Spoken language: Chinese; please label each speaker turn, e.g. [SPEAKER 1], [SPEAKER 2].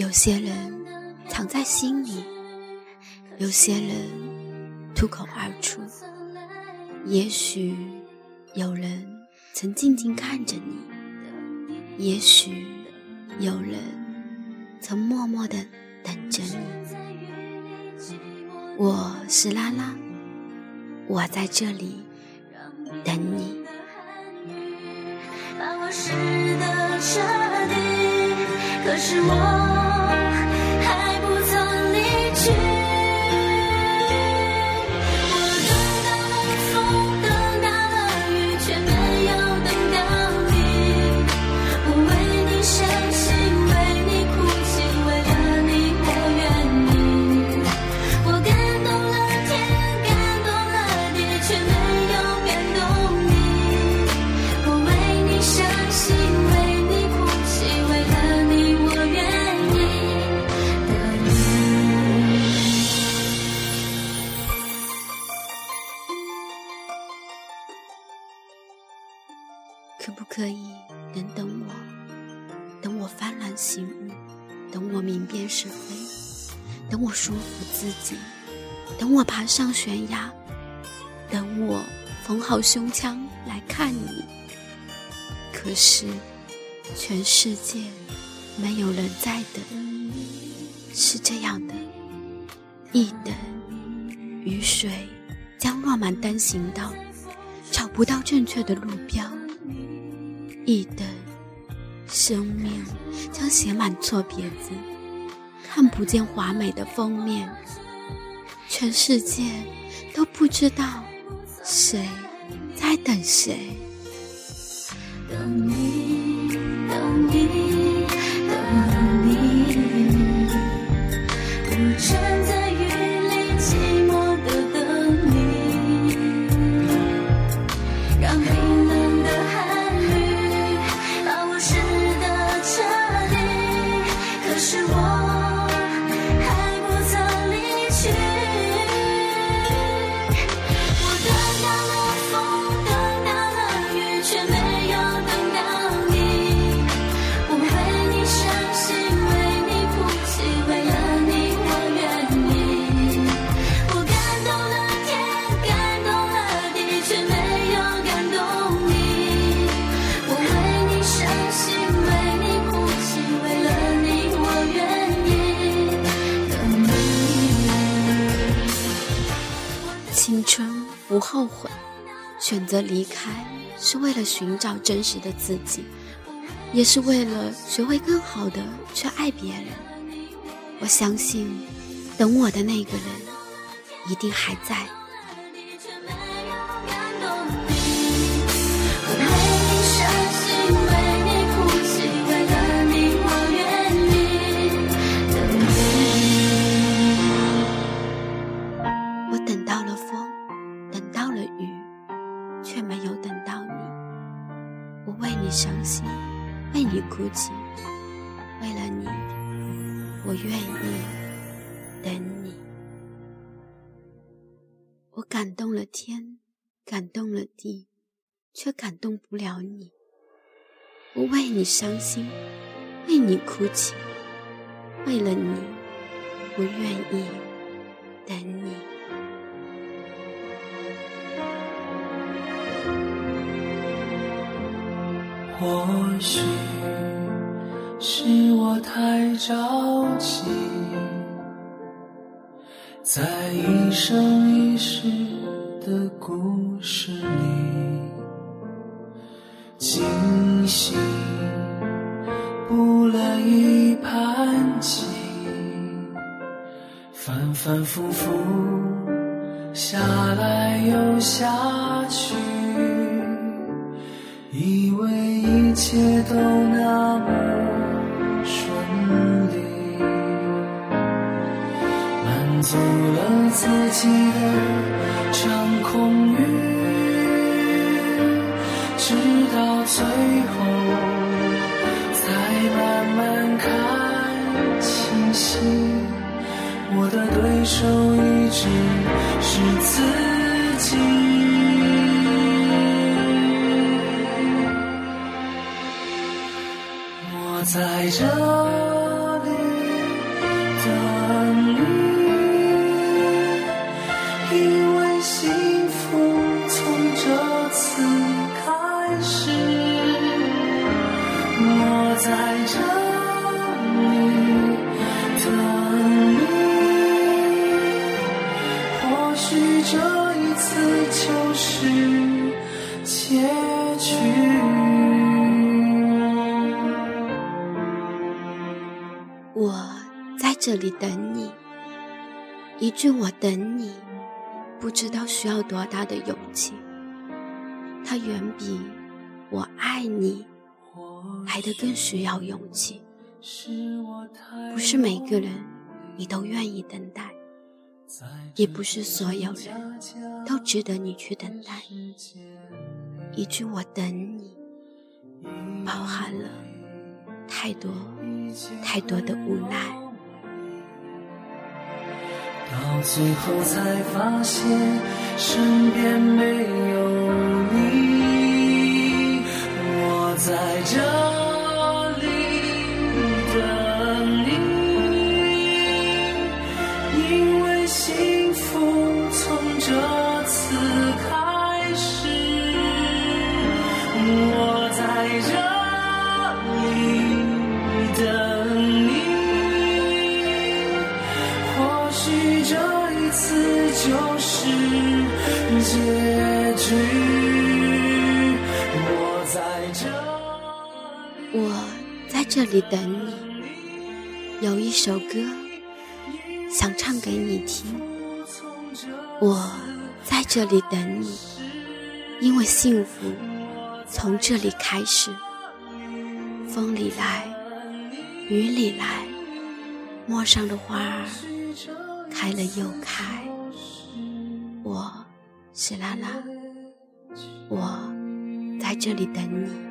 [SPEAKER 1] 有些人藏在心里，有些人吐口而出。也许有人曾静静看着你，也许有人曾默默的等着你。我是拉拉，我在这里等你。可是我。我明辨是非，等我说服自己，等我爬上悬崖，等我缝好胸腔来看你。可是，全世界没有人在等，是这样的，一等，雨水将落满单行道，找不到正确的路标。一等，生命都写满错别字，看不见华美的封面。全世界都不知道谁在等谁。等你，等你，等你，我站在青春不后悔，选择离开是为了寻找真实的自己，也是为了学会更好的去爱别人。我相信，等我的那个人一定还在。伤心，为你哭泣，为了你，我愿意等你。我感动了天，感动了地，却感动不了你。我为你伤心，为你哭泣，为了你，我愿意等你。
[SPEAKER 2] 或许。是我太着急，在一生一世的故事里惊醒，不乐意盘起。反复复下来又下去，一切都那么顺利，满足了自己的掌控欲，直到最后才慢慢看清晰。我的对手一直是自己，我在这里等你，因为幸福从这次开始，我在这
[SPEAKER 3] 我在这里等你，一句“我等你”，不知道需要多大的勇气。它远比“我爱你”来的更需要勇气。不是每个人你都愿意等待。也不是所有人都值得你去等待。一句“我等你”，包含了太多太多的无奈。
[SPEAKER 2] 到最后才发现，身边没有你，我在这。就是结局。我在这里，
[SPEAKER 3] 我在这里等你。有一首歌想唱给你听。我在这里等你，因为幸福从这里开始。风里来，雨里来，陌上的花儿开了又开。我是拉拉，我在这里等你。